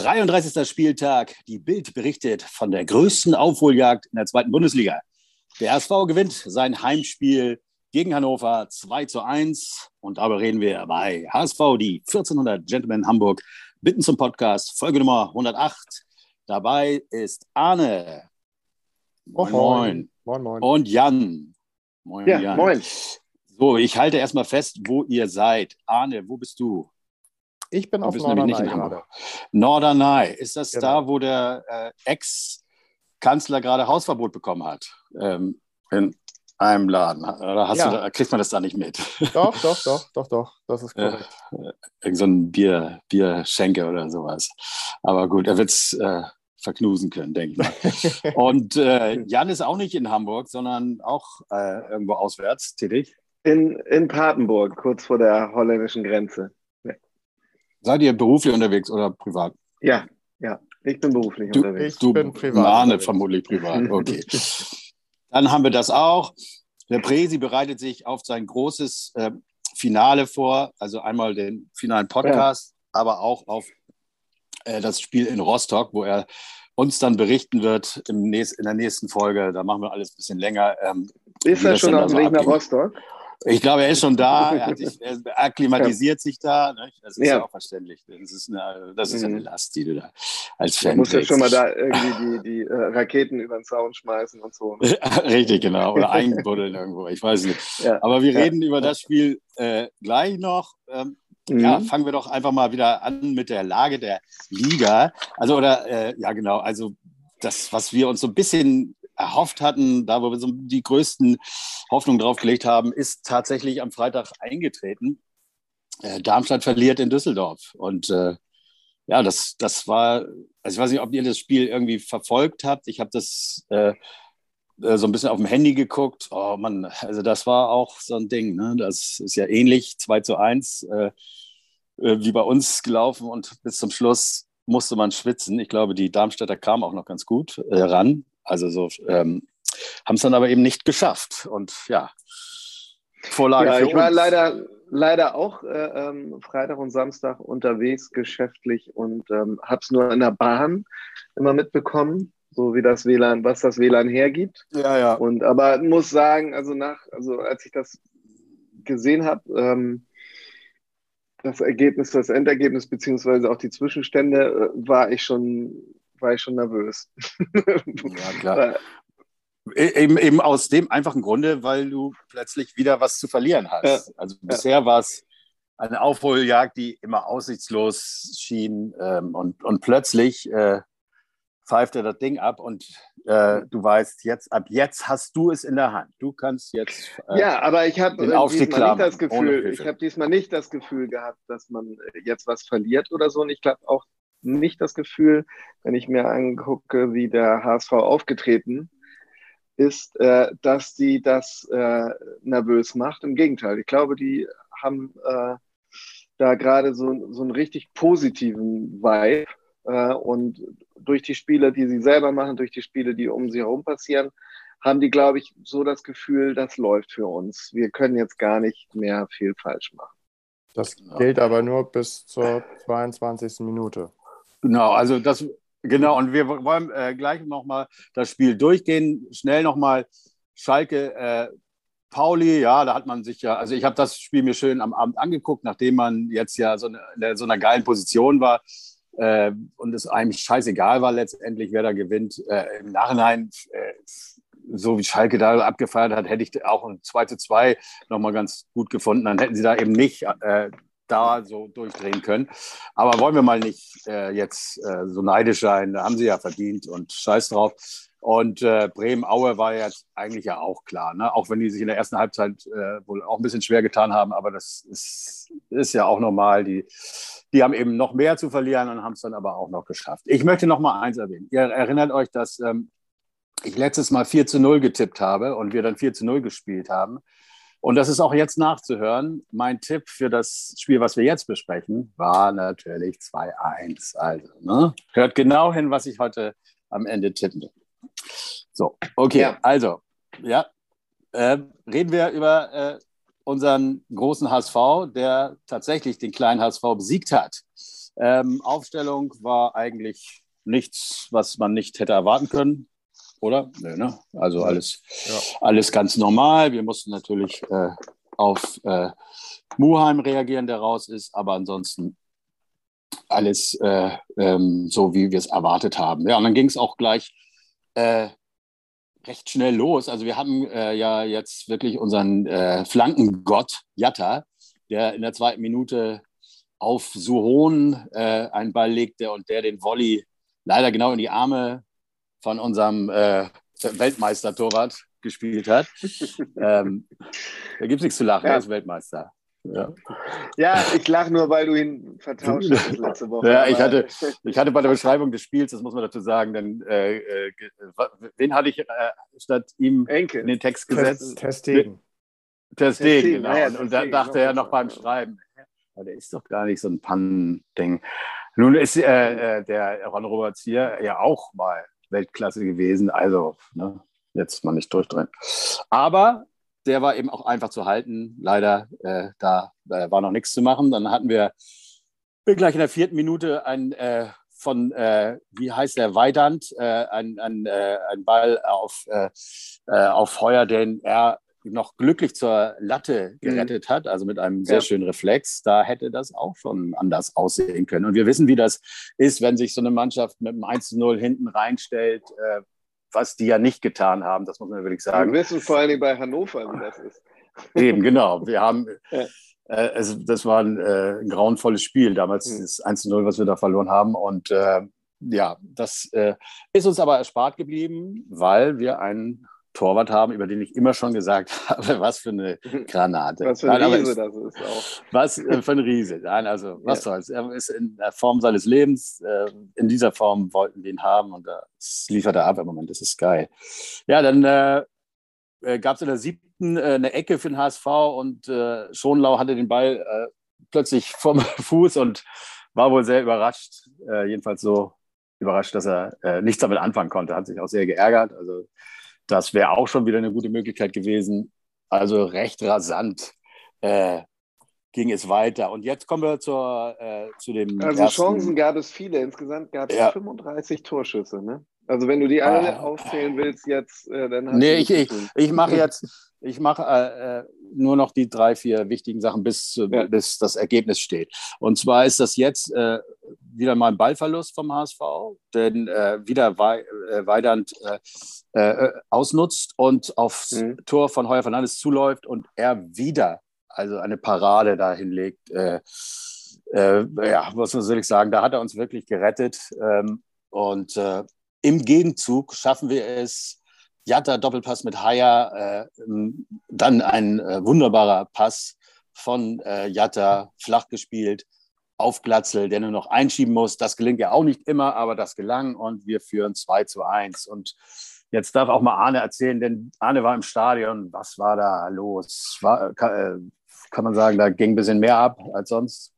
33. Spieltag. Die Bild berichtet von der größten Aufholjagd in der zweiten Bundesliga. Der HSV gewinnt sein Heimspiel gegen Hannover 2 zu 1. Und darüber reden wir bei HSV, die 1400 Gentlemen Hamburg, bitten zum Podcast, Folge Nummer 108. Dabei ist Arne. Moin, moin. moin, moin. Und Jan. Moin, ja, Jan. moin. So, ich halte erstmal fest, wo ihr seid. Arne, wo bist du? Ich bin auf Norderney gerade. Norderney, ist das genau. da, wo der äh, Ex-Kanzler gerade Hausverbot bekommen hat? Ähm, in einem Laden. Oder hast ja. du da, kriegt man das da nicht mit? Doch, doch, doch, doch, doch. Das ist korrekt. Äh, irgend so ein Bier, Bierschenke oder sowas. Aber gut, er wird es äh, verknusen können, denke ich mal. Und äh, Jan ist auch nicht in Hamburg, sondern auch äh, irgendwo auswärts tätig. In, in Papenburg, kurz vor der holländischen Grenze. Seid ihr beruflich unterwegs oder privat? Ja, ja. Ich bin beruflich du, unterwegs. Ich du bin privat. Mahne vermutlich privat. Okay. Dann haben wir das auch. Der Presi bereitet sich auf sein großes äh, Finale vor, also einmal den finalen Podcast, ja. aber auch auf äh, das Spiel in Rostock, wo er uns dann berichten wird im nächst, in der nächsten Folge. Da machen wir alles ein bisschen länger. Ähm, ist er schon auf dem Weg nach Rostock? Ich glaube, er ist schon da, er, sich, er akklimatisiert ja. sich da. Ne? Das ist ja. ja. auch verständlich. Das ist, eine, das ist eine mhm. Last, die du da als Fan Du musst ja schon mal da irgendwie die, die äh, Raketen über den Zaun schmeißen und so. Ne? Richtig, genau. Oder einbuddeln irgendwo, ich weiß nicht. Ja. Aber wir reden über das Spiel äh, gleich noch. Ähm, mhm. Ja, fangen wir doch einfach mal wieder an mit der Lage der Liga. Also, oder, äh, ja, genau, also das, was wir uns so ein bisschen erhofft hatten, da wo wir so die größten Hoffnungen drauf gelegt haben, ist tatsächlich am Freitag eingetreten. Äh, Darmstadt verliert in Düsseldorf. Und äh, ja, das, das war, also ich weiß nicht, ob ihr das Spiel irgendwie verfolgt habt. Ich habe das äh, äh so ein bisschen auf dem Handy geguckt. Oh Mann, also das war auch so ein Ding. Ne? Das ist ja ähnlich, 2 zu 1, äh, äh, wie bei uns gelaufen und bis zum Schluss musste man schwitzen. Ich glaube, die Darmstädter kamen auch noch ganz gut ran. Also so ähm, haben es dann aber eben nicht geschafft. Und ja, Vorlage. Ja, ich war leider, leider auch äh, ähm, Freitag und Samstag unterwegs geschäftlich und ähm, habe es nur in der Bahn immer mitbekommen, so wie das WLAN, was das WLAN hergibt. Ja, ja. Und aber muss sagen, also nach, also als ich das gesehen habe, ähm, das Ergebnis, das Endergebnis beziehungsweise auch die Zwischenstände, äh, war ich schon war ich schon nervös. ja, klar. E-, eben, eben aus dem einfachen Grunde, weil du plötzlich wieder was zu verlieren hast. Ja. Also bisher ja. war es eine Aufholjagd, die immer aussichtslos schien ähm, und, und plötzlich äh, pfeift er das Ding ab und äh, du weißt jetzt, ab jetzt hast du es in der Hand. Du kannst jetzt. Äh, ja, aber ich habe diesmal nicht das Gefühl, ich habe diesmal nicht das Gefühl gehabt, dass man jetzt was verliert oder so. Und ich glaube auch, nicht das Gefühl, wenn ich mir angucke, wie der HSV aufgetreten ist, äh, dass die das äh, nervös macht. Im Gegenteil, ich glaube, die haben äh, da gerade so, so einen richtig positiven Vibe. Äh, und durch die Spiele, die sie selber machen, durch die Spiele, die um sie herum passieren, haben die, glaube ich, so das Gefühl, das läuft für uns. Wir können jetzt gar nicht mehr viel falsch machen. Das gilt aber nur bis zur 22. Minute. Genau, also das, genau, und wir wollen äh, gleich nochmal das Spiel durchgehen. Schnell nochmal Schalke, äh, Pauli, ja, da hat man sich ja, also ich habe das Spiel mir schön am Abend angeguckt, nachdem man jetzt ja so in so einer geilen Position war äh, und es eigentlich scheißegal war letztendlich, wer da gewinnt. Äh, Im Nachhinein, äh, so wie Schalke da abgefeiert hat, hätte ich auch ein 2 zu 2 nochmal ganz gut gefunden. Dann hätten sie da eben nicht äh, da so durchdrehen können. Aber wollen wir mal nicht äh, jetzt äh, so neidisch sein, da haben sie ja verdient und scheiß drauf. Und äh, Bremen-Aue war jetzt eigentlich ja auch klar, ne? auch wenn die sich in der ersten Halbzeit äh, wohl auch ein bisschen schwer getan haben, aber das ist, ist ja auch normal. Die, die haben eben noch mehr zu verlieren und haben es dann aber auch noch geschafft. Ich möchte noch mal eins erwähnen. Ihr erinnert euch, dass ähm, ich letztes Mal 4 zu 0 getippt habe und wir dann 4 zu 0 gespielt haben. Und das ist auch jetzt nachzuhören. Mein Tipp für das Spiel, was wir jetzt besprechen, war natürlich 2-1. Also, ne? hört genau hin, was ich heute am Ende tippe. So, okay, ja. also, ja, äh, reden wir über äh, unseren großen HSV, der tatsächlich den kleinen HSV besiegt hat. Ähm, Aufstellung war eigentlich nichts, was man nicht hätte erwarten können, oder? Nö, ne? Also alles, ja. alles ganz normal. Wir mussten natürlich äh, auf äh, Muheim reagieren, der raus ist, aber ansonsten alles äh, ähm, so, wie wir es erwartet haben. Ja, und dann ging es auch gleich äh, recht schnell los. Also wir haben äh, ja jetzt wirklich unseren äh, Flankengott Jatta, der in der zweiten Minute auf Suhon einen Ball legte und der den Volley leider genau in die Arme von unserem äh, Weltmeister-Torwart gespielt hat. ähm, da gibt es nichts zu lachen, ja. er ist Weltmeister. Ja, ja ich lache nur, weil du ihn vertauscht hast letzte Woche. Ja, ich hatte, ich hatte bei der Beschreibung des Spiels, das muss man dazu sagen, denn äh, äh, wen hatte ich äh, statt ihm Enke. in den Text gesetzt? Testegen. Testegen, genau. Ja, und, und dann dachte er noch beim Schreiben, aber der ist doch gar nicht so ein Pannending. Nun ist äh, äh, der Ron Roberts hier ja auch mal Weltklasse gewesen, also ne, jetzt mal nicht durchdrehen. Aber der war eben auch einfach zu halten. Leider, äh, da äh, war noch nichts zu machen. Dann hatten wir gleich in der vierten Minute ein äh, von, äh, wie heißt der, Weidand, äh, ein, ein, äh, ein Ball auf, auf Heuer, den er noch glücklich zur Latte mhm. gerettet mhm. hat, also mit einem sehr ja. schönen Reflex, da hätte das auch schon anders aussehen können. Und wir wissen, wie das ist, wenn sich so eine Mannschaft mit einem 1 0 hinten reinstellt, was die ja nicht getan haben, das muss man wirklich sagen. Wir wissen vor allem bei Hannover, wie das ist. Eben, genau. Wir haben, ja. äh, also das war ein, äh, ein grauenvolles Spiel, damals mhm. das 1-0, was wir da verloren haben. Und äh, ja, das äh, ist uns aber erspart geblieben, weil wir einen Torwart haben, über den ich immer schon gesagt habe, was für eine Granate. Was für ein Nein, Riese ist, das ist auch. Was äh, für ein Riese. Nein, also was ja. soll's. Er ist in der Form seines Lebens. Äh, in dieser Form wollten wir ihn haben und das liefert er ab im Moment. Das ist geil. Ja, dann äh, äh gab es in der siebten äh, eine Ecke für den HSV und äh, Schonlau hatte den Ball äh, plötzlich vom Fuß und war wohl sehr überrascht. jedenfalls so überrascht, dass er nichts damit anfangen konnte. Hat sich auch sehr geärgert. Also das wäre auch schon wieder eine gute Möglichkeit gewesen. Also recht rasant äh, ging es weiter. Und jetzt kommen wir zur, äh, zu dem. Also ersten. Chancen gab es viele. Insgesamt gab es ja. 35 Torschüsse. Ne? Also wenn du die alle ah. aufzählen willst jetzt, äh, dann hast nee, du ich, ich, ich mache jetzt, ich mache äh, äh, nur noch die drei, vier wichtigen Sachen, bis, ja. bis das Ergebnis steht. Und zwar ist das jetzt äh, wieder mal ein Ballverlust vom HSV, denn äh, wieder Wei äh, Weidand äh, ausnutzt und aufs mhm. Tor von Heuer Fernandes zuläuft und er wieder also eine Parade dahin legt. ja, was soll ich sagen, da hat er uns wirklich gerettet. Ähm, und im Gegenzug schaffen wir es, Jatta Doppelpass mit Haya, äh, dann ein äh, wunderbarer Pass von äh, Jatta, flach gespielt, auf Glatzel, der nur noch einschieben muss. Das gelingt ja auch nicht immer, aber das gelang und wir führen 2 zu 1. Und jetzt darf auch mal Arne erzählen, denn Arne war im Stadion. Was war da los? War, kann, äh, kann man sagen, da ging ein bisschen mehr ab als sonst?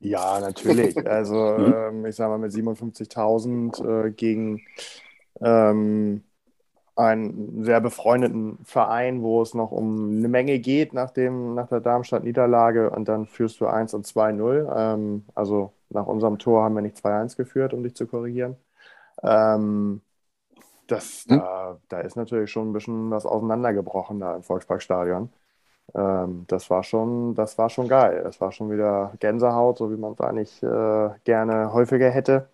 Ja, natürlich. Also mhm. ähm, ich sage mal mit 57.000 äh, gegen ähm, einen sehr befreundeten Verein, wo es noch um eine Menge geht nach, dem, nach der Darmstadt-Niederlage und dann führst du 1 und 2-0. Ähm, also nach unserem Tor haben wir nicht 2-1 geführt, um dich zu korrigieren. Ähm, das, hm? da, da ist natürlich schon ein bisschen was auseinandergebrochen da im Volksparkstadion. Ähm, das, war schon, das war schon geil. Das war schon wieder Gänsehaut, so wie man es eigentlich äh, gerne häufiger hätte.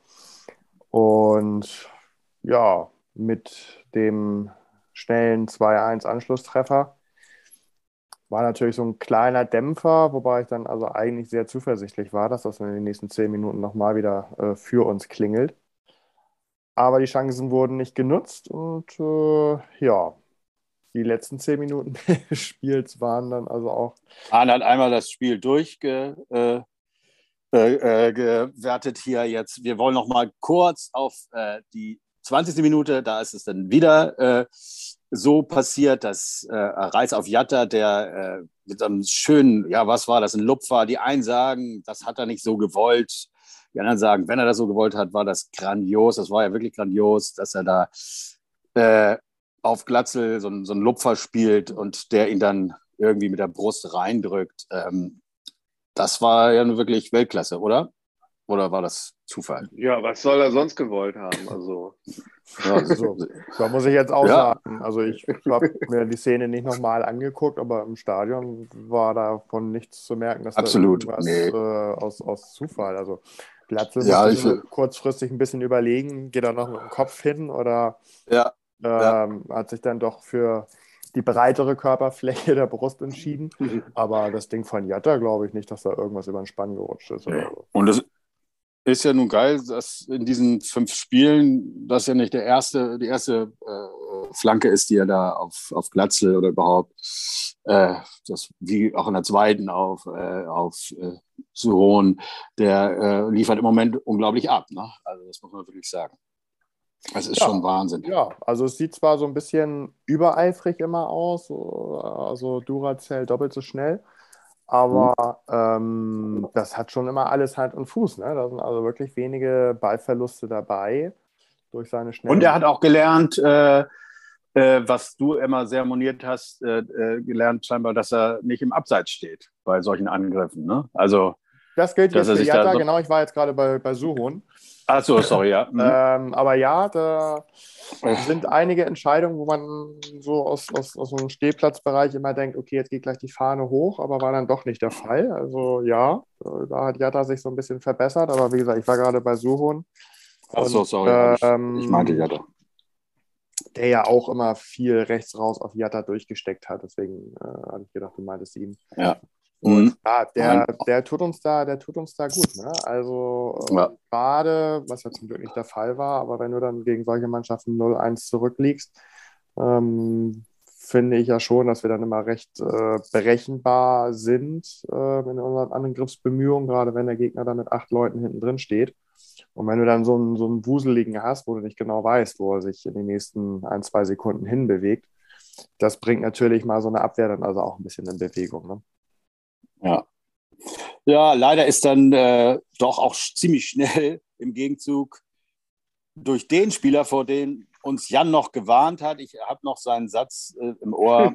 Und ja, mit dem schnellen 2-1-Anschlusstreffer war natürlich so ein kleiner Dämpfer, wobei ich dann also eigentlich sehr zuversichtlich war, dass das in den nächsten zehn Minuten nochmal wieder äh, für uns klingelt. Aber die Chancen wurden nicht genutzt und äh, ja, die letzten zehn Minuten des Spiels waren dann also auch. Arne hat einmal das Spiel durchgewertet äh, äh, hier jetzt. Wir wollen noch mal kurz auf äh, die 20. Minute, da ist es dann wieder äh, so passiert, dass äh, Reis auf Jatta, der äh, mit einem schönen, ja, was war das, ein Lupfer, die einen sagen, das hat er nicht so gewollt. Die anderen sagen, wenn er das so gewollt hat, war das grandios. Das war ja wirklich grandios, dass er da äh, auf Glatzel so, so einen Lupfer spielt und der ihn dann irgendwie mit der Brust reindrückt. Ähm, das war ja nun wirklich Weltklasse, oder? Oder war das Zufall? Ja, was soll er sonst gewollt haben? Also. Ja, also, da muss ich jetzt auch ja. sagen. Also ich habe mir die Szene nicht nochmal angeguckt, aber im Stadion war davon nichts zu merken, dass Absolut. da nee. äh, aus, aus Zufall. Also Glatzel ja, muss kurzfristig ein bisschen überlegen, geht er noch mit dem Kopf hin oder ja. Ähm, hat sich dann doch für die breitere Körperfläche der Brust entschieden. Mhm. Aber das Ding von Jatta glaube ich nicht, dass da irgendwas über den Spann gerutscht ist. Nee. So. Und das ist ja nun geil, dass in diesen fünf Spielen das ja nicht der erste, die erste äh, Flanke ist, die er da auf, auf Glatzel oder überhaupt äh, das, wie auch in der zweiten auf, äh, auf äh, Suron, der äh, liefert im Moment unglaublich ab. Ne? Also das muss man wirklich sagen. Das ist ja, schon Wahnsinn. Ja, also es sieht zwar so ein bisschen übereifrig immer aus, also Duracell doppelt so schnell, aber mhm. ähm, das hat schon immer alles Hand und Fuß. Ne? Da sind also wirklich wenige Ballverluste dabei durch seine Schnelle. Und er hat auch gelernt, äh, äh, was du immer sehr moniert hast, äh, äh, gelernt scheinbar, dass er nicht im Abseits steht bei solchen Angriffen. Ne? Also das gilt jetzt für Jatta, genau. Ich war jetzt gerade bei, bei Suhon. Ach so, sorry, ja. Mhm. Ähm, aber ja, da sind einige Entscheidungen, wo man so aus, aus, aus so einem Stehplatzbereich immer denkt, okay, jetzt geht gleich die Fahne hoch, aber war dann doch nicht der Fall. Also ja, da hat Jatta sich so ein bisschen verbessert, aber wie gesagt, ich war gerade bei Suhon. Ach so, sorry, ähm, ich meinte Jatta. Der ja auch immer viel rechts raus auf Jatta durchgesteckt hat, deswegen äh, habe ich gedacht, du meintest ihn. Ja. Und mhm. ja, der, der tut uns da, der tut uns da gut. Ne? Also äh, ja. gerade, was ja zum Glück nicht der Fall war, aber wenn du dann gegen solche Mannschaften 0-1 zurückliegst, ähm, finde ich ja schon, dass wir dann immer recht äh, berechenbar sind äh, in unseren Angriffsbemühungen, gerade wenn der Gegner dann mit acht Leuten hinten drin steht. Und wenn du dann so einen, so einen Wuseligen hast, wo du nicht genau weißt, wo er sich in den nächsten ein, zwei Sekunden hinbewegt, das bringt natürlich mal so eine Abwehr dann also auch ein bisschen in Bewegung. Ne? Ja. Leider ist dann äh, doch auch ziemlich schnell im Gegenzug durch den Spieler, vor dem uns Jan noch gewarnt hat, ich habe noch seinen Satz äh, im Ohr,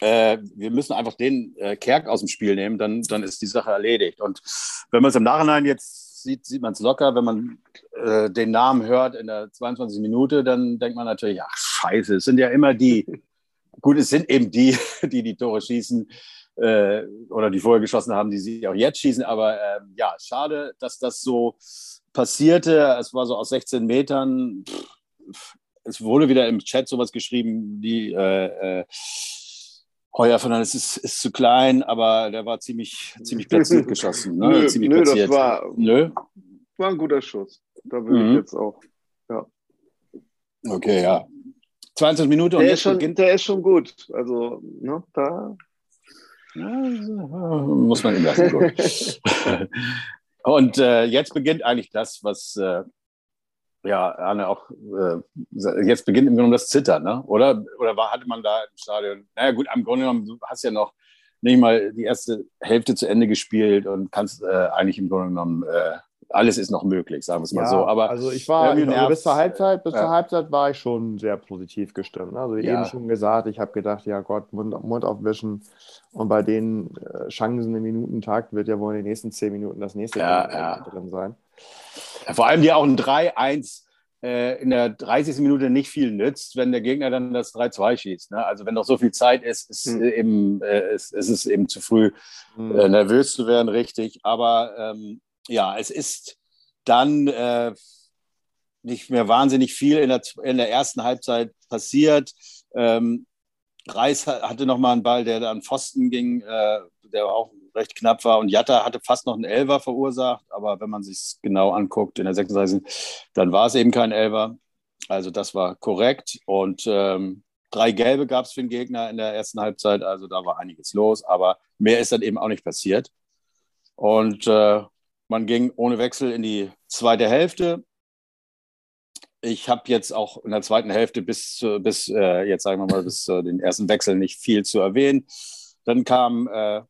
äh, wir müssen einfach den äh, Kerk aus dem Spiel nehmen, dann, dann ist die Sache erledigt. Und wenn man es im Nachhinein jetzt sieht, sieht man es locker, wenn man äh, den Namen hört in der 22. Minute, dann denkt man natürlich, ach scheiße, es sind ja immer die, gut, es sind eben die, die die Tore schießen, äh, oder die vorher geschossen haben, die sie auch jetzt schießen. Aber äh, ja, schade, dass das so passierte. Es war so aus 16 Metern. Es wurde wieder im Chat sowas geschrieben, die äh, äh, Heuer Fernandes ist, ist zu klein, aber der war ziemlich, ziemlich platziert geschossen. Ne? Nö, ziemlich nö platziert. das war, nö? war ein guter Schuss. Da würde mhm. ich jetzt auch. Ja. Okay, ja. 20 Minuten und der, ist schon, der ist schon gut. Also, ne, da ja, muss man ihm lassen. Und äh, jetzt beginnt eigentlich das, was äh, ja Arne auch äh, jetzt beginnt im Grunde das Zittern, ne? Oder oder war hatte man da im Stadion? Naja gut, am Grunde genommen du hast ja noch nicht mal die erste Hälfte zu Ende gespielt und kannst äh, eigentlich im Grunde genommen äh, alles ist noch möglich, sagen wir es mal ja, so. Aber also ich war also bis zur Halbzeit, bis ja. zur Halbzeit war ich schon sehr positiv gestimmt. Also ja. eben schon gesagt, ich habe gedacht, ja Gott, Mund, Mund aufwischen und bei den äh, Chancen im Minutentakt wird ja wohl in den nächsten zehn Minuten das nächste drin sein. vor allem dir auch ein 3-1 äh, in der 30. Minute nicht viel nützt, wenn der Gegner dann das 3-2 schießt. Ne? Also wenn noch so viel Zeit ist, ist, mhm. eben, äh, ist, ist es eben zu früh, mhm. nervös zu werden, richtig. Aber ähm, ja, es ist dann äh, nicht mehr wahnsinnig viel in der, in der ersten Halbzeit passiert. Ähm, Reis hatte noch mal einen Ball, der an Pfosten ging, äh, der auch recht knapp war. Und Jatta hatte fast noch einen Elver verursacht. Aber wenn man sich genau anguckt in der 36. dann war es eben kein Elver. Also das war korrekt. Und ähm, drei Gelbe gab es für den Gegner in der ersten Halbzeit. Also da war einiges los. Aber mehr ist dann eben auch nicht passiert. Und äh, man ging ohne Wechsel in die zweite Hälfte. Ich habe jetzt auch in der zweiten Hälfte bis, bis äh, jetzt sagen wir mal, bis äh, den ersten Wechsel nicht viel zu erwähnen. Dann kam äh,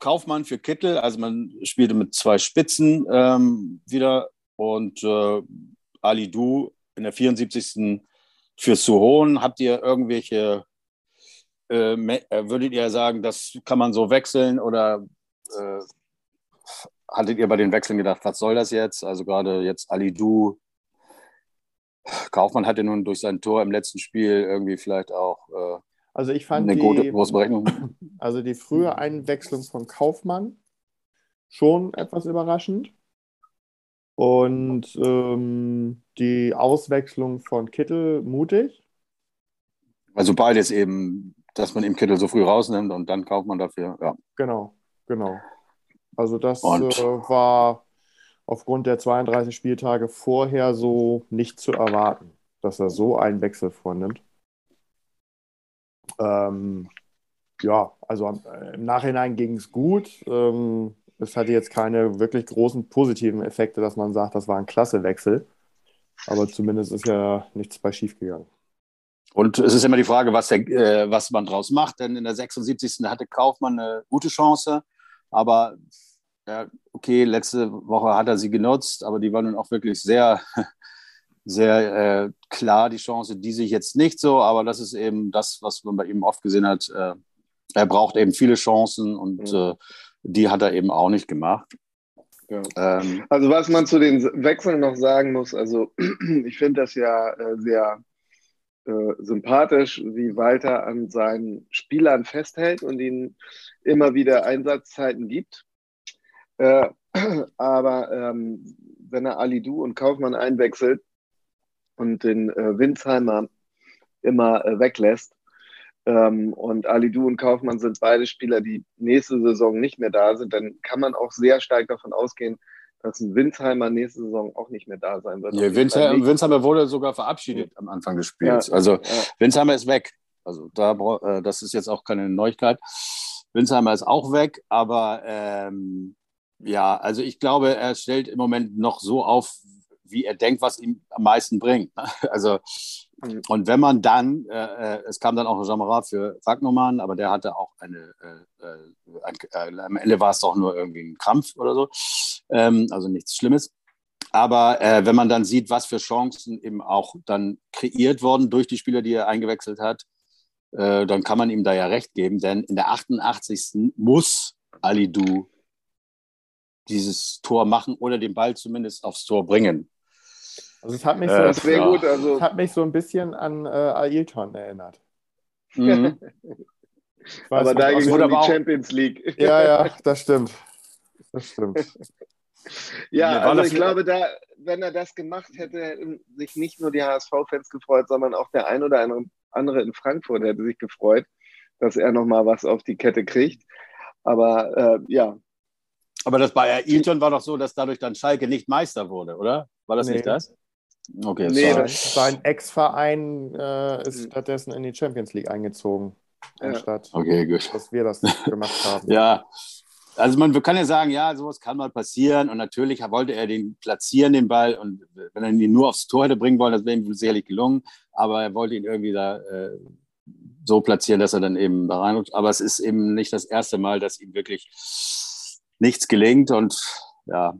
Kaufmann für Kittel, also man spielte mit zwei Spitzen ähm, wieder und äh, Ali Du in der 74. für Suhon. Habt ihr irgendwelche, äh, äh, würdet ihr sagen, das kann man so wechseln oder hattet ihr bei den Wechseln gedacht, was soll das jetzt? Also gerade jetzt Ali Du. Kaufmann hatte nun durch sein Tor im letzten Spiel irgendwie vielleicht auch äh, also ich fand eine die, gute, große Berechnung. Also die frühe Einwechslung von Kaufmann schon etwas überraschend. Und ähm, die Auswechslung von Kittel mutig. Also beides eben, dass man eben Kittel so früh rausnimmt und dann kauft man dafür, ja. Genau, genau. Also das äh, war aufgrund der 32 Spieltage vorher so nicht zu erwarten, dass er so einen Wechsel vornimmt. Ähm, ja, also im Nachhinein ging es gut. Ähm, es hatte jetzt keine wirklich großen positiven Effekte, dass man sagt, das war ein klasse Wechsel. Aber zumindest ist ja nichts bei schief gegangen. Und es ist immer die Frage, was, der, äh, was man draus macht. Denn in der 76. hatte Kaufmann eine gute Chance. Aber ja, okay, letzte Woche hat er sie genutzt, aber die war nun auch wirklich sehr, sehr äh, klar, die Chance, die sich jetzt nicht so. Aber das ist eben das, was man bei ihm oft gesehen hat. Äh, er braucht eben viele Chancen und mhm. äh, die hat er eben auch nicht gemacht. Ja. Ähm, also was man zu den Wechseln noch sagen muss, also ich finde das ja äh, sehr äh, sympathisch, wie Walter an seinen Spielern festhält und ihnen immer wieder Einsatzzeiten gibt. Äh, aber ähm, wenn er Alidu und Kaufmann einwechselt und den äh, Winsheimer immer äh, weglässt, ähm, und Alidu und Kaufmann sind beide Spieler, die nächste Saison nicht mehr da sind, dann kann man auch sehr stark davon ausgehen, dass ein Winsheimer nächste Saison auch nicht mehr da sein wird. Ja, Winsheimer, Winsheimer wurde sogar verabschiedet am Anfang des Spiels. Ja, also ja. Winsheimer ist weg. Also da, äh, das ist jetzt auch keine Neuigkeit. Winsheimer ist auch weg, aber ähm, ja, also ich glaube, er stellt im Moment noch so auf, wie er denkt, was ihm am meisten bringt. Also. Und wenn man dann, äh, äh, es kam dann auch ein Jammerat für Wagnermann, aber der hatte auch eine, äh, äh ein, äh, am Ende war es doch nur irgendwie ein Krampf oder so, ähm, also nichts Schlimmes. Aber äh, wenn man dann sieht, was für Chancen eben auch dann kreiert wurden durch die Spieler, die er eingewechselt hat, dann kann man ihm da ja recht geben, denn in der 88. muss Ali Du dieses Tor machen oder den Ball zumindest aufs Tor bringen. Also es hat mich so, äh, ja. gut, also hat mich so ein bisschen an äh, Ailton erinnert. Mhm. aber da ging es um die Champions League. Ja, ja, das stimmt. Das stimmt. ja, also ich glaube, da, wenn er das gemacht hätte, hätten sich nicht nur die HSV-Fans gefreut, sondern auch der ein oder andere in Frankfurt hätte sich gefreut, dass er nochmal was auf die Kette kriegt. Aber äh, ja. Aber das bei Ailton war doch so, dass dadurch dann Schalke nicht Meister wurde, oder? War das nee. nicht das? Okay, nee, das sein Ex-Verein äh, ist hm. stattdessen in die Champions League eingezogen, ja. anstatt okay, gut. dass wir das gemacht haben. ja, also man kann ja sagen, ja, sowas kann mal passieren und natürlich wollte er den platzieren, den Ball und wenn er ihn nur aufs Tor hätte bringen wollen, das wäre ihm sicherlich gelungen, aber er wollte ihn irgendwie da äh, so platzieren, dass er dann eben da reinrutscht. Aber es ist eben nicht das erste Mal, dass ihm wirklich nichts gelingt und ja,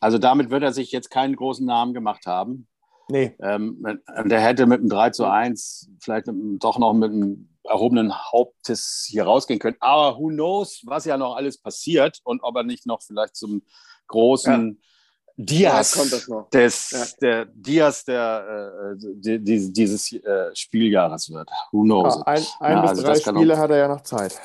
also damit wird er sich jetzt keinen großen Namen gemacht haben. Nee. Ähm, der hätte mit einem 3 zu 1 vielleicht doch noch mit einem erhobenen Hauptes hier rausgehen können. Aber who knows, was ja noch alles passiert und ob er nicht noch vielleicht zum großen ja. Diaz ja, des ja. der Diaz der äh, die, die, dieses äh, Spieljahres wird. Who knows? ein, ein bis also drei Spiele hat er ja noch Zeit.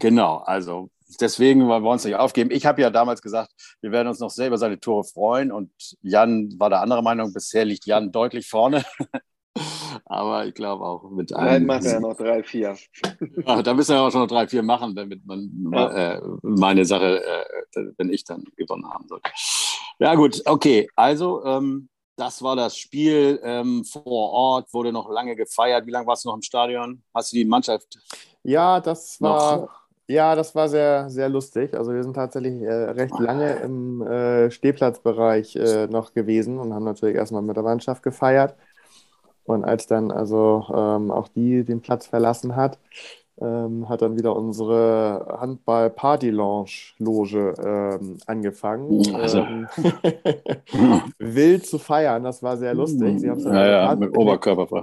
Genau, also deswegen wollen wir uns nicht aufgeben. Ich habe ja damals gesagt, wir werden uns noch selber seine Tore freuen und Jan war der andere Meinung. Bisher liegt Jan deutlich vorne. Aber ich glaube auch mit einem. Nein, macht er ja noch drei, vier. ja, da müssen wir auch schon noch drei, vier machen, damit man ja. äh, meine Sache, äh, wenn ich dann gewonnen haben sollte. Ja, gut, okay. Also, ähm, das war das Spiel ähm, vor Ort, wurde noch lange gefeiert. Wie lange warst du noch im Stadion? Hast du die Mannschaft? Ja, das war. Noch? Ja, das war sehr, sehr lustig. Also wir sind tatsächlich äh, recht lange im äh, Stehplatzbereich äh, noch gewesen und haben natürlich erstmal mit der Mannschaft gefeiert. Und als dann also ähm, auch die den Platz verlassen hat, ähm, hat dann wieder unsere Handball-Party-Lounge-Loge ähm, angefangen. Also. Ähm, wild zu feiern, das war sehr lustig. Sie ja, ja, mit Oberkörper frei.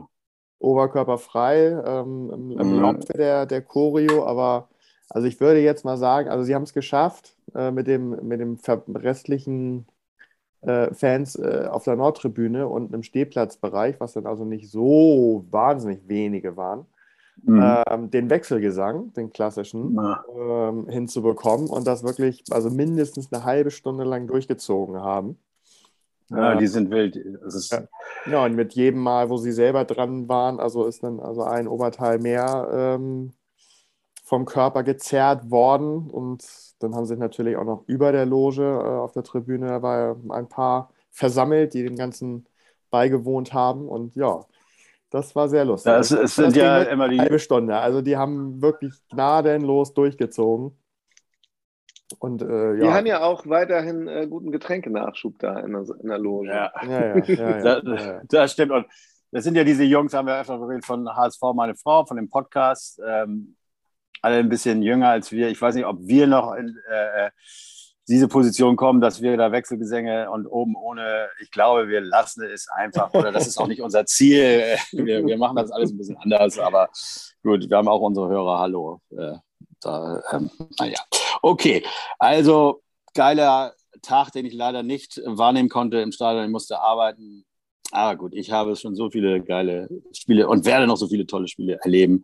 Oberkörper frei ähm, im, im Laufe der, der Choreo, aber also ich würde jetzt mal sagen, also sie haben es geschafft, äh, mit, dem, mit dem restlichen äh, Fans äh, auf der Nordtribüne und im Stehplatzbereich, was dann also nicht so wahnsinnig wenige waren, mhm. ähm, den Wechselgesang, den klassischen, ähm, hinzubekommen und das wirklich also mindestens eine halbe Stunde lang durchgezogen haben. Ja, die sind wild. Ja. ja. und mit jedem Mal, wo sie selber dran waren, also ist dann also ein Oberteil mehr ähm, vom Körper gezerrt worden und dann haben sich natürlich auch noch über der Loge äh, auf der Tribüne war ein paar versammelt, die dem Ganzen beigewohnt haben und ja, das war sehr lustig. Ja, es, es sind ja immer die halbe Stunde. Also die haben wirklich gnadenlos durchgezogen. Und, äh, ja. Die haben ja auch weiterhin äh, guten Getränkenachschub da in der, in der Loge. Ja, ja, ja. ja, das, das stimmt. Und das sind ja diese Jungs, haben wir öfter geredet, von HSV, meine Frau, von dem Podcast. Ähm, alle ein bisschen jünger als wir. Ich weiß nicht, ob wir noch in äh, diese Position kommen, dass wir da Wechselgesänge und oben ohne, ich glaube, wir lassen es einfach, oder das ist auch nicht unser Ziel. Wir, wir machen das alles ein bisschen anders, aber gut, wir haben auch unsere Hörer. Hallo. Äh, da, ähm, naja. Okay, also geiler Tag, den ich leider nicht wahrnehmen konnte im Stadion. Ich musste arbeiten. Aber gut, ich habe schon so viele geile Spiele und werde noch so viele tolle Spiele erleben.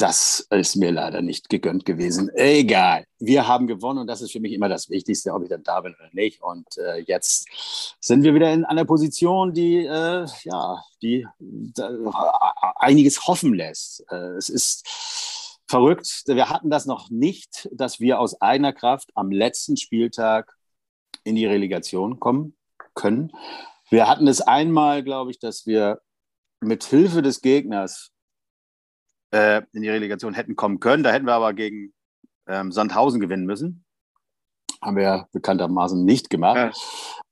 Das ist mir leider nicht gegönnt gewesen. Egal. Wir haben gewonnen und das ist für mich immer das Wichtigste, ob ich dann da bin oder nicht. Und äh, jetzt sind wir wieder in einer Position, die, äh, ja, die äh, einiges hoffen lässt. Äh, es ist verrückt. Wir hatten das noch nicht, dass wir aus eigener Kraft am letzten Spieltag in die Relegation kommen können. Wir hatten es einmal, glaube ich, dass wir mit Hilfe des Gegners äh, in die Relegation hätten kommen können. Da hätten wir aber gegen ähm, Sandhausen gewinnen müssen. Haben wir ja bekanntermaßen nicht gemacht.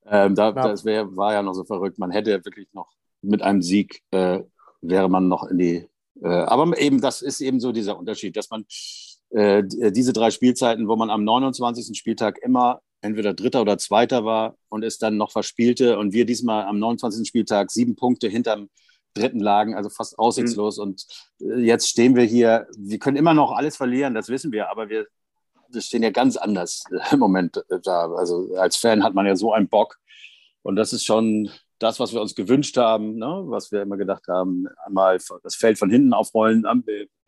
Ja. Ähm, da, das wär, war ja noch so verrückt. Man hätte wirklich noch mit einem Sieg äh, wäre man noch in die. Äh, aber eben, das ist eben so dieser Unterschied, dass man äh, diese drei Spielzeiten, wo man am 29. Spieltag immer entweder Dritter oder Zweiter war und es dann noch verspielte und wir diesmal am 29. Spieltag sieben Punkte hinterm dritten lagen, also fast aussichtslos. Mhm. Und äh, jetzt stehen wir hier, wir können immer noch alles verlieren, das wissen wir, aber wir, wir stehen ja ganz anders im Moment da. Also als Fan hat man ja so einen Bock. Und das ist schon das, was wir uns gewünscht haben, ne? was wir immer gedacht haben, einmal das Feld von hinten aufrollen,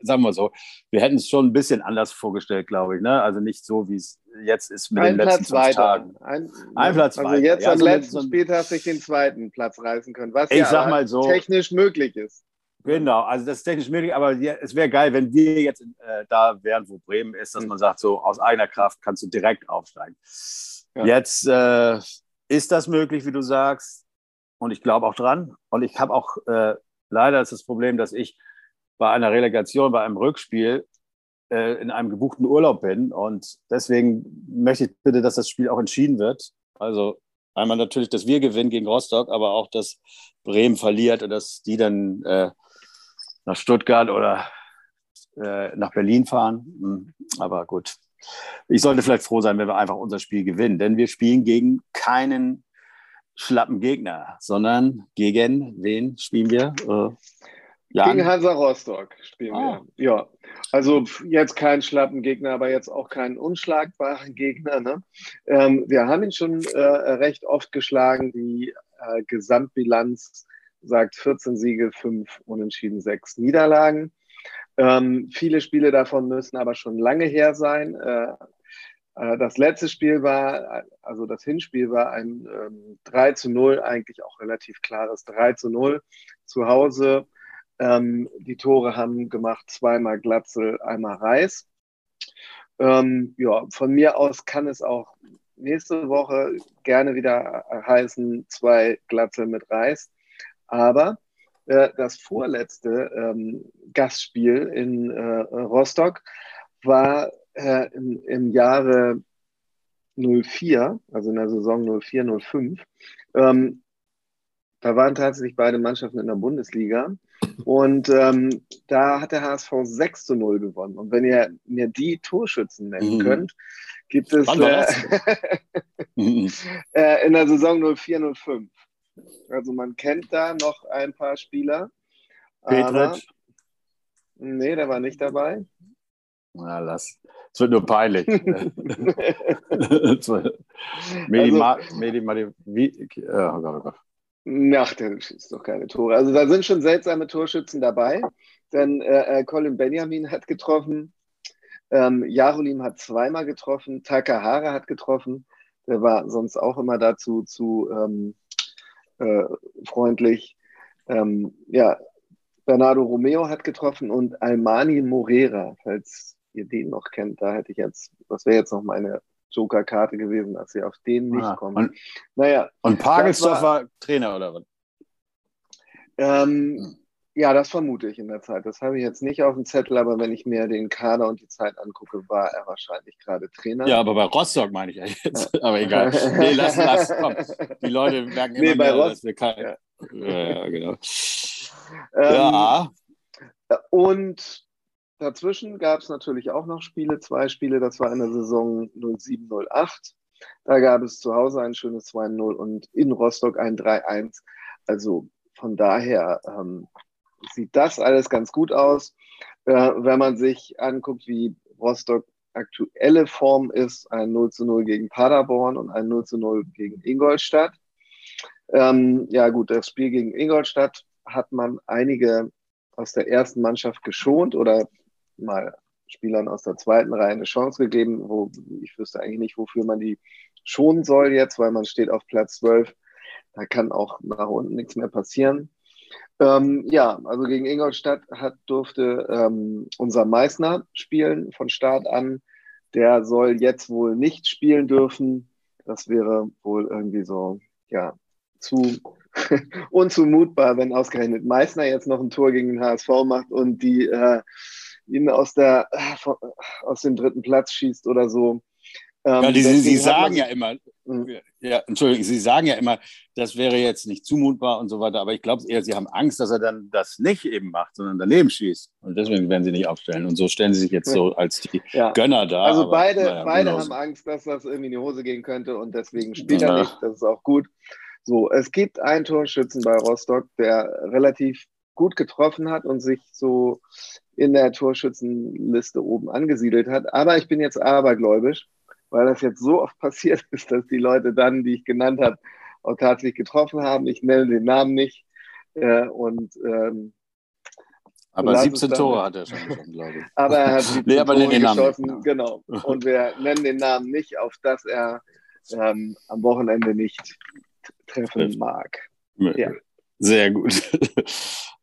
sagen wir so, wir hätten es schon ein bisschen anders vorgestellt, glaube ich. Ne? Also nicht so, wie es jetzt ist mit ein den letzten Platz weiter. Tagen. Ein, ein Platz also weiter. jetzt ja, am so letzten Spieltag sich den zweiten Platz reißen können, was ich ja sag mal so, technisch möglich ist. Genau, also das ist technisch möglich, aber es wäre geil, wenn wir jetzt äh, da wären, wo Bremen ist, dass mhm. man sagt, so aus eigener Kraft kannst du direkt aufsteigen. Ja. Jetzt äh, ist das möglich, wie du sagst, und ich glaube auch dran. Und ich habe auch äh, leider ist das Problem, dass ich bei einer Relegation, bei einem Rückspiel äh, in einem gebuchten Urlaub bin. Und deswegen möchte ich bitte, dass das Spiel auch entschieden wird. Also einmal natürlich, dass wir gewinnen gegen Rostock, aber auch, dass Bremen verliert und dass die dann äh, nach Stuttgart oder äh, nach Berlin fahren. Hm, aber gut. Ich sollte vielleicht froh sein, wenn wir einfach unser Spiel gewinnen, denn wir spielen gegen keinen schlappen Gegner, sondern gegen wen spielen wir? Äh, Jan? Gegen Hansa Rostock spielen ah. wir. Ja, also jetzt kein schlappen Gegner, aber jetzt auch keinen unschlagbaren Gegner. Ne? Ähm, wir haben ihn schon äh, recht oft geschlagen. Die äh, Gesamtbilanz sagt 14 Siege, 5 Unentschieden, 6 Niederlagen. Ähm, viele Spiele davon müssen aber schon lange her sein. Äh das letzte Spiel war, also das Hinspiel war ein ähm, 3 zu 0, eigentlich auch relativ klares 3 zu 0 zu Hause ähm, die Tore haben gemacht zweimal Glatzel, einmal Reis. Ähm, ja, von mir aus kann es auch nächste Woche gerne wieder heißen, zwei Glatzel mit Reis. Aber äh, das vorletzte ähm, Gastspiel in äh, Rostock war äh, im, im, Jahre 04, also in der Saison 04, 05. Ähm, da waren tatsächlich beide Mannschaften in der Bundesliga. Und ähm, da hat der HSV 6 zu 0 gewonnen. Und wenn ihr mir die Torschützen nennen mhm. könnt, gibt es äh, äh, in der Saison 04, 05. Also man kennt da noch ein paar Spieler. Petritsch? Nee, der war nicht dabei. Na, lass. Es wird nur peinlich. Medi, also, wie, oh Gott, oh Gott. Ach, der schießt doch keine Tore. Also da sind schon seltsame Torschützen dabei. Denn äh, äh, Colin Benjamin hat getroffen, ähm, Jarolim hat zweimal getroffen, Takahara hat getroffen. Der war sonst auch immer dazu zu ähm, äh, freundlich. Ähm, ja, Bernardo Romeo hat getroffen und Almani Morera, falls ihr den noch kennt, da hätte ich jetzt, das wäre jetzt noch meine Joker-Karte gewesen, dass sie auf den nicht ah, kommen. Und, naja. Und Pagelsdorf war, war, Trainer oder was? Ähm, ja, das vermute ich in der Zeit. Das habe ich jetzt nicht auf dem Zettel, aber wenn ich mir den Kader und die Zeit angucke, war er wahrscheinlich gerade Trainer. Ja, aber bei Rostock meine ich ja jetzt. aber egal. Nee, lass, lass, komm. Die Leute merken immer nee, bei mehr, dass wir kein... Ja. ja, genau. Ähm, ja. Und dazwischen gab es natürlich auch noch Spiele, zwei Spiele, das war in der Saison 07-08. Da gab es zu Hause ein schönes 2-0 und in Rostock ein 3-1. Also von daher ähm, sieht das alles ganz gut aus. Äh, wenn man sich anguckt, wie Rostock aktuelle Form ist, ein 0 zu 0 gegen Paderborn und ein 0 zu 0 gegen Ingolstadt. Ähm, ja gut, das Spiel gegen Ingolstadt hat man einige aus der ersten Mannschaft geschont oder mal Spielern aus der zweiten Reihe eine Chance gegeben, wo ich wüsste eigentlich nicht, wofür man die schonen soll jetzt, weil man steht auf Platz 12. Da kann auch nach unten nichts mehr passieren. Ähm, ja, also gegen Ingolstadt hat, durfte ähm, unser Meißner spielen von Start an. Der soll jetzt wohl nicht spielen dürfen. Das wäre wohl irgendwie so, ja, zu unzumutbar, wenn ausgerechnet Meißner jetzt noch ein Tor gegen den HSV macht und die äh, ihn aus, der, aus dem dritten Platz schießt oder so. Ähm, ja, die, Sie sagen ja immer, mhm. ja, Entschuldigung, Sie sagen ja immer, das wäre jetzt nicht zumutbar und so weiter, aber ich glaube eher, Sie haben Angst, dass er dann das nicht eben macht, sondern daneben schießt. Und deswegen werden Sie nicht aufstellen. Und so stellen Sie sich jetzt so als die ja. Gönner da. Also aber, beide, naja, beide haben Angst, dass das irgendwie in die Hose gehen könnte und deswegen spielt ja. er nicht. Das ist auch gut. So, es gibt einen Torschützen bei Rostock, der relativ gut getroffen hat und sich so in der Torschützenliste oben angesiedelt hat. Aber ich bin jetzt abergläubisch weil das jetzt so oft passiert ist, dass die Leute dann, die ich genannt habe, auch tatsächlich getroffen haben. Ich nenne den Namen nicht. Äh, und ähm, aber 17 Tore hat er schon glaube ich. Aber er hat 17 nee, aber Tore den geschossen, Namen. genau. Und wir nennen den Namen nicht, auf dass er ähm, am Wochenende nicht treffen mag. Ja. Sehr gut.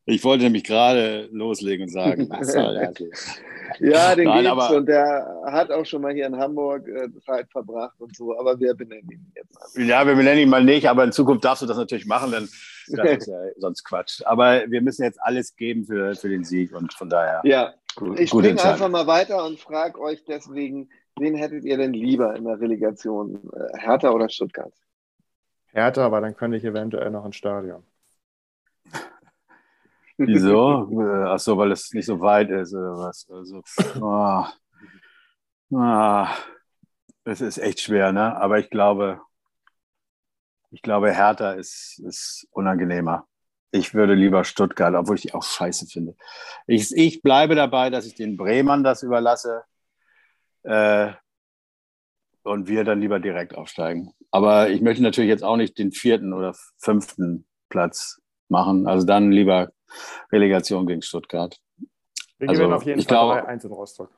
Ich wollte nämlich gerade loslegen und sagen, ja, den Nein, gibt's und der hat auch schon mal hier in Hamburg äh, Zeit verbracht und so, aber wir benennen ihn jetzt mal. Ja, wir benennen ihn mal nicht, aber in Zukunft darfst du das natürlich machen, denn das ist ja sonst Quatsch. Aber wir müssen jetzt alles geben für, für den Sieg und von daher. Ja, gut, ich springe einfach mal weiter und frage euch deswegen, wen hättet ihr denn lieber in der Relegation? Äh, Hertha oder Stuttgart? Hertha, aber dann könnte ich eventuell noch ins Stadion. Wieso? Äh, ach so, weil es nicht so weit ist oder was? Also, oh, oh, es ist echt schwer, ne? Aber ich glaube, ich glaube, Hertha ist, ist unangenehmer. Ich würde lieber Stuttgart, obwohl ich die auch scheiße finde. Ich, ich bleibe dabei, dass ich den Bremern das überlasse äh, und wir dann lieber direkt aufsteigen. Aber ich möchte natürlich jetzt auch nicht den vierten oder fünften Platz machen. Also dann lieber Relegation gegen Stuttgart. Wir also, gewinnen auf jeden Fall 3-1 in Rostock.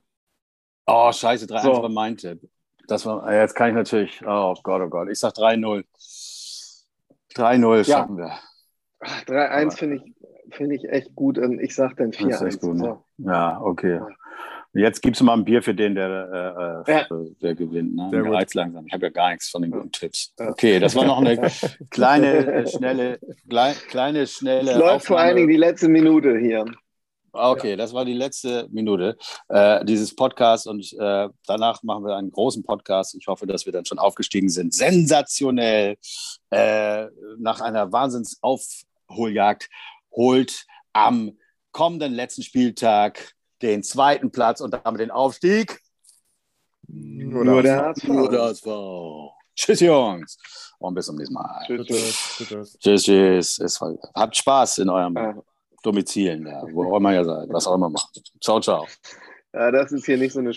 Oh, scheiße, 3-1 so. war mein Tipp. Das war, jetzt kann ich natürlich, oh Gott, oh Gott, ich sag 3-0. 3-0 schaffen wir. 3-1 finde ich, find ich echt gut. Ich sag dann 4-1. Ne? Ja, okay. Jetzt gibst du mal ein Bier für den, der, äh, ja. der gewinnt. Ne? Der reizt langsam. Ich habe ja gar nichts von den guten Tipps. Okay, das war noch eine kleine, äh, schnelle, kleine, schnelle. Es läuft Aufnahme. vor allen Dingen die letzte Minute hier. Okay, das war die letzte Minute äh, dieses Podcasts und äh, danach machen wir einen großen Podcast. Ich hoffe, dass wir dann schon aufgestiegen sind. Sensationell. Äh, nach einer Wahnsinnsaufholjagd holt am kommenden letzten Spieltag den zweiten Platz und damit den Aufstieg. Nur, nur der HSV. Nur der HSV. Tschüss, Jungs. Und bis zum nächsten Mal. Tschüss, tschüss. Tschüss, tschüss. Habt Spaß in eurem ja. Domizilen, ja, wo auch immer ihr seid, was auch immer macht. Ciao, ciao. Ja, das ist hier nicht so eine